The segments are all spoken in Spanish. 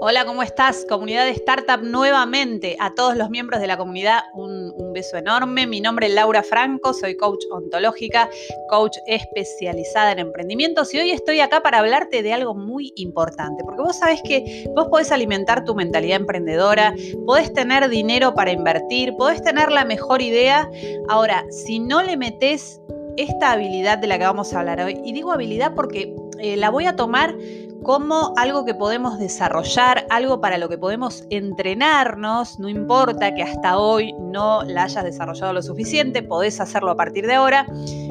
Hola, ¿cómo estás? Comunidad de Startup nuevamente. A todos los miembros de la comunidad, un, beso enorme. Mi nombre es Laura Franco, soy coach ontológica, coach especializada en emprendimientos y hoy estoy acá para hablarte de algo muy importante, porque vos sabés que vos podés alimentar tu mentalidad emprendedora, podés tener dinero para invertir, podés tener la mejor idea. Ahora, si no le metes esta habilidad de la que vamos a hablar hoy, y digo habilidad porque eh, la voy a tomar como algo que podemos desarrollar, algo para lo que podemos entrenarnos, no importa que hasta hoy no la hayas desarrollado lo suficiente, podés hacerlo a partir de ahora.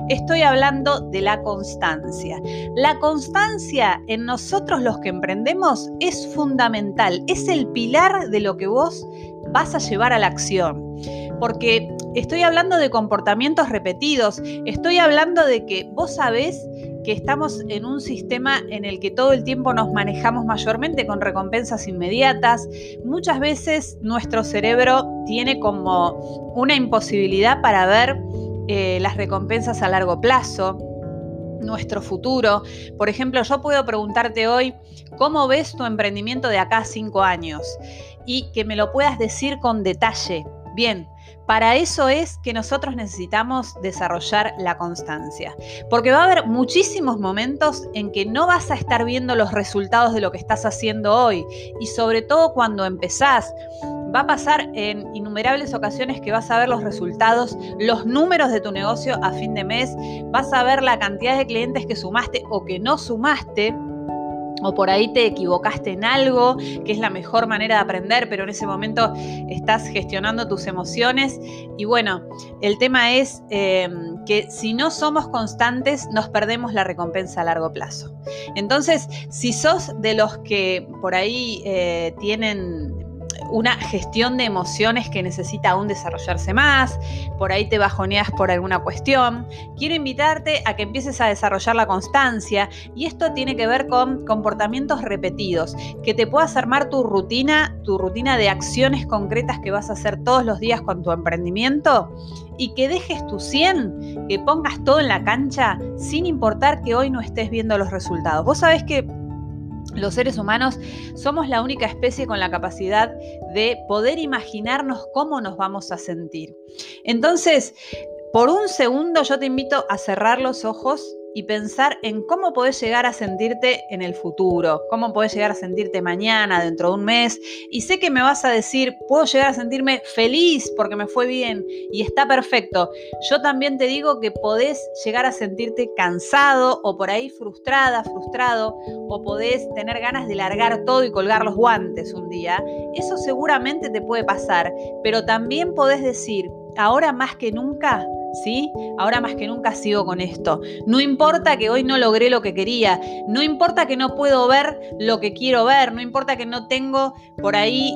Estoy hablando de la constancia. La constancia en nosotros los que emprendemos es fundamental, es el pilar de lo que vos vas a llevar a la acción. Porque estoy hablando de comportamientos repetidos, estoy hablando de que vos sabés que estamos en un sistema en el que todo el tiempo nos manejamos mayormente con recompensas inmediatas. Muchas veces nuestro cerebro tiene como una imposibilidad para ver eh, las recompensas a largo plazo nuestro futuro. Por ejemplo, yo puedo preguntarte hoy, ¿cómo ves tu emprendimiento de acá a cinco años? Y que me lo puedas decir con detalle. Bien, para eso es que nosotros necesitamos desarrollar la constancia, porque va a haber muchísimos momentos en que no vas a estar viendo los resultados de lo que estás haciendo hoy y sobre todo cuando empezás. Va a pasar en innumerables ocasiones que vas a ver los resultados, los números de tu negocio a fin de mes, vas a ver la cantidad de clientes que sumaste o que no sumaste o por ahí te equivocaste en algo, que es la mejor manera de aprender, pero en ese momento estás gestionando tus emociones. Y bueno, el tema es em, que si no somos constantes, nos perdemos la recompensa a largo plazo. Entonces, si sos de los que por ahí eh, tienen una gestión de emociones que necesita aún desarrollarse más, por ahí te bajoneas por alguna cuestión. Quiero invitarte a que empieces a desarrollar la constancia y esto tiene que ver con comportamientos repetidos, que te puedas armar tu rutina, tu rutina de acciones concretas que vas a hacer todos los días con tu emprendimiento y que dejes tu 100, que pongas todo en la cancha sin importar que hoy no estés viendo los resultados. Vos sabés que los seres humanos somos la única especie con la capacidad de poder imaginarnos cómo nos vamos a sentir. Entonces, por un segundo yo te invito a cerrar los ojos y pensar en cómo podés llegar a sentirte en el futuro, cómo podés llegar a sentirte mañana, dentro de un mes. Y sé que me vas a decir, puedo llegar a sentirme feliz porque me fue bien y está perfecto. Yo también te digo que podés llegar a sentirte cansado o por ahí frustrada, frustrado, o podés tener ganas de largar todo y colgar los guantes un día. Eso seguramente te puede pasar, pero también podés decir, ahora más que nunca ¿sí? Ahora más que nunca sigo con esto. No importa que hoy no logré lo que quería, no importa que no puedo ver lo que quiero ver, no importa que no tengo por ahí...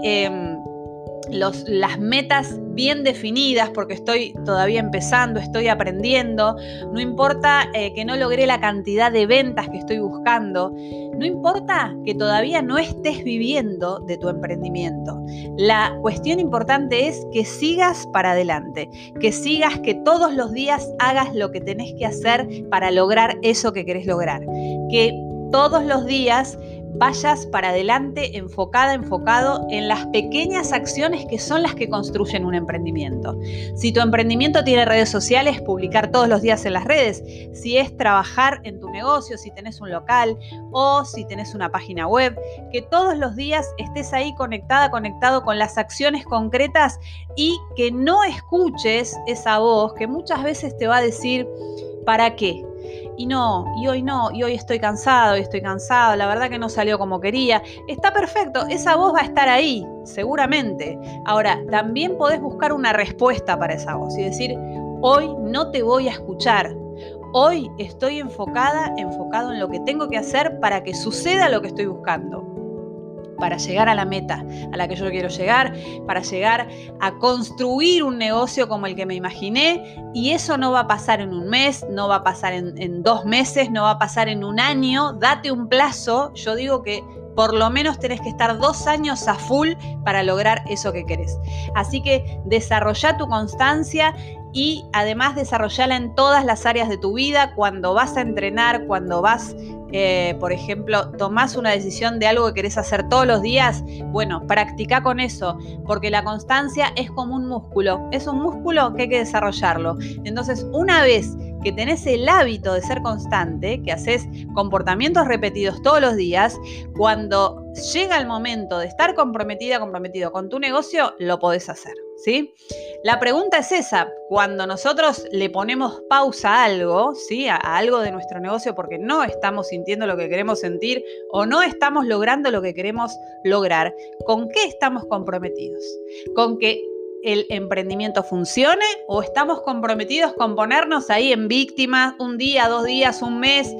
Las metas bien definidas porque estoy todavía empezando, estoy aprendiendo, no importa eh, que no logré la cantidad de ventas que estoy buscando, no importa que todavía no estés viviendo de tu emprendimiento. La cuestión importante es que sigas para adelante, que sigas, que todos los días hagas lo que tenés que hacer para lograr eso que querés lograr, que todos los días vayas para adelante enfocada, enfocado en las pequeñas acciones que son las que construyen un emprendimiento. Si tu emprendimiento tiene redes sociales, publicar todos los días en las redes. Si es trabajar en tu negocio, si tenés un local o si tenés una página web, que todos los días estés ahí conectada, conectado con las acciones concretas y que no escuches esa voz que muchas veces te va a decir, ¿para qué? Y no, y hoy no, y hoy estoy cansado, y estoy cansado, la verdad que no salió como quería. Está perfecto, esa voz va a estar ahí, seguramente. Ahora, también podés buscar una respuesta para esa voz y decir, hoy no te voy a escuchar. Hoy estoy enfocada, enfocado en lo que tengo que hacer para que suceda lo que estoy buscando para llegar a la meta a la que yo quiero llegar, para llegar a construir un negocio como el que me imaginé. Y eso no va a pasar en un mes, no va a pasar en, dos meses, no va a pasar en un año. Date un plazo. Yo digo que por lo menos tenés que estar dos años a full para lograr eso que querés. Así que desarrolla tu constancia y además desarrollarla en todas las áreas de tu vida, cuando vas a entrenar, cuando vas, eh, por ejemplo, tomás una decisión de algo que querés hacer todos los días, bueno, practica con eso, porque la constancia es como un músculo, es un músculo que hay que desarrollarlo. Entonces, una vez que tenés el hábito de ser constante, que haces comportamientos repetidos todos los días, cuando llega el momento de estar comprometida, comprometido con tu negocio, lo podés hacer. ¿Sí? La pregunta es esa, cuando nosotros le ponemos pausa a algo, ¿sí? A, algo de nuestro negocio porque no estamos sintiendo lo que queremos sentir o no estamos logrando lo que queremos lograr, ¿con qué estamos comprometidos? Con que el emprendimiento funcione o estamos comprometidos con ponernos ahí en víctimas un día, dos días, un mes.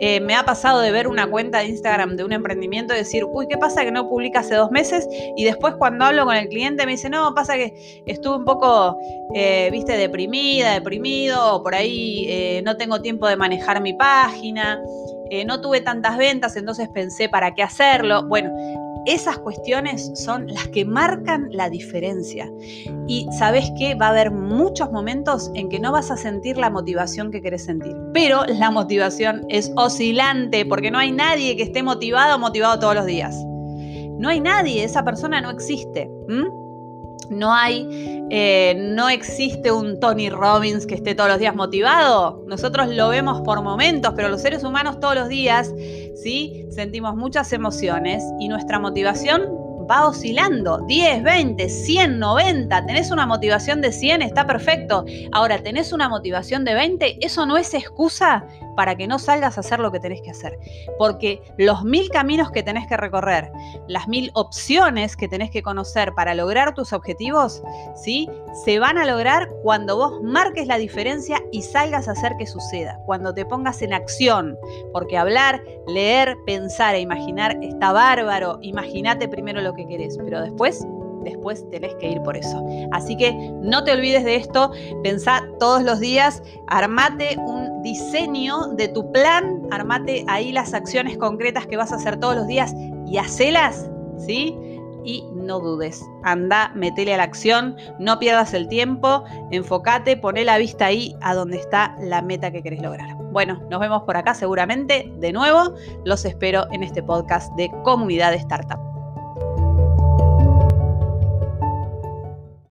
Eh, me ha pasado de ver una cuenta de Instagram de un emprendimiento y decir, uy, ¿qué pasa que no publica hace dos meses? Y después cuando hablo con el cliente me dice, no, pasa que estuve un poco, eh, viste, deprimida, deprimido, o por ahí eh, no tengo tiempo de manejar mi página. no tuve tantas ventas, entonces pensé para qué hacerlo. Bueno, esas cuestiones son las que marcan la diferencia. Y sabes que va a haber muchos momentos en que no vas a sentir la motivación que querés sentir. Pero la motivación es oscilante porque no hay nadie que esté motivado motivado todos los días. No hay nadie, esa persona no existe. No hay, eh, no existe un Tony Robbins que esté todos los días motivado. Nosotros lo vemos por momentos, pero los seres humanos todos los días, ¿sí? Sentimos muchas emociones y nuestra motivación va oscilando. 10, 20, 100, 90. Tenés una motivación de 100, está perfecto. Ahora, tenés una motivación de 20, eso no es excusa para que no salgas a hacer lo que tenés que hacer. Porque los mil caminos que tenés que recorrer, las mil opciones que tenés que conocer para lograr tus objetivos, ¿sí? Se van a lograr cuando vos marques la diferencia y salgas a hacer que suceda, cuando te pongas en acción. Porque hablar, leer, pensar e imaginar está bárbaro. Imagínate primero lo que querés, pero después después tenés que ir por eso. Así que no te olvides de esto, pensá todos los días, armate un diseño de tu plan, armate ahí las acciones concretas que vas a hacer todos los días y hacelas, ¿sí? Y no dudes, anda, metele a la acción, no pierdas el tiempo, enfócate, poné la vista ahí a donde está la meta que querés lograr. Bueno, nos vemos por acá seguramente de nuevo. Los espero en este podcast de Comunidad Startup.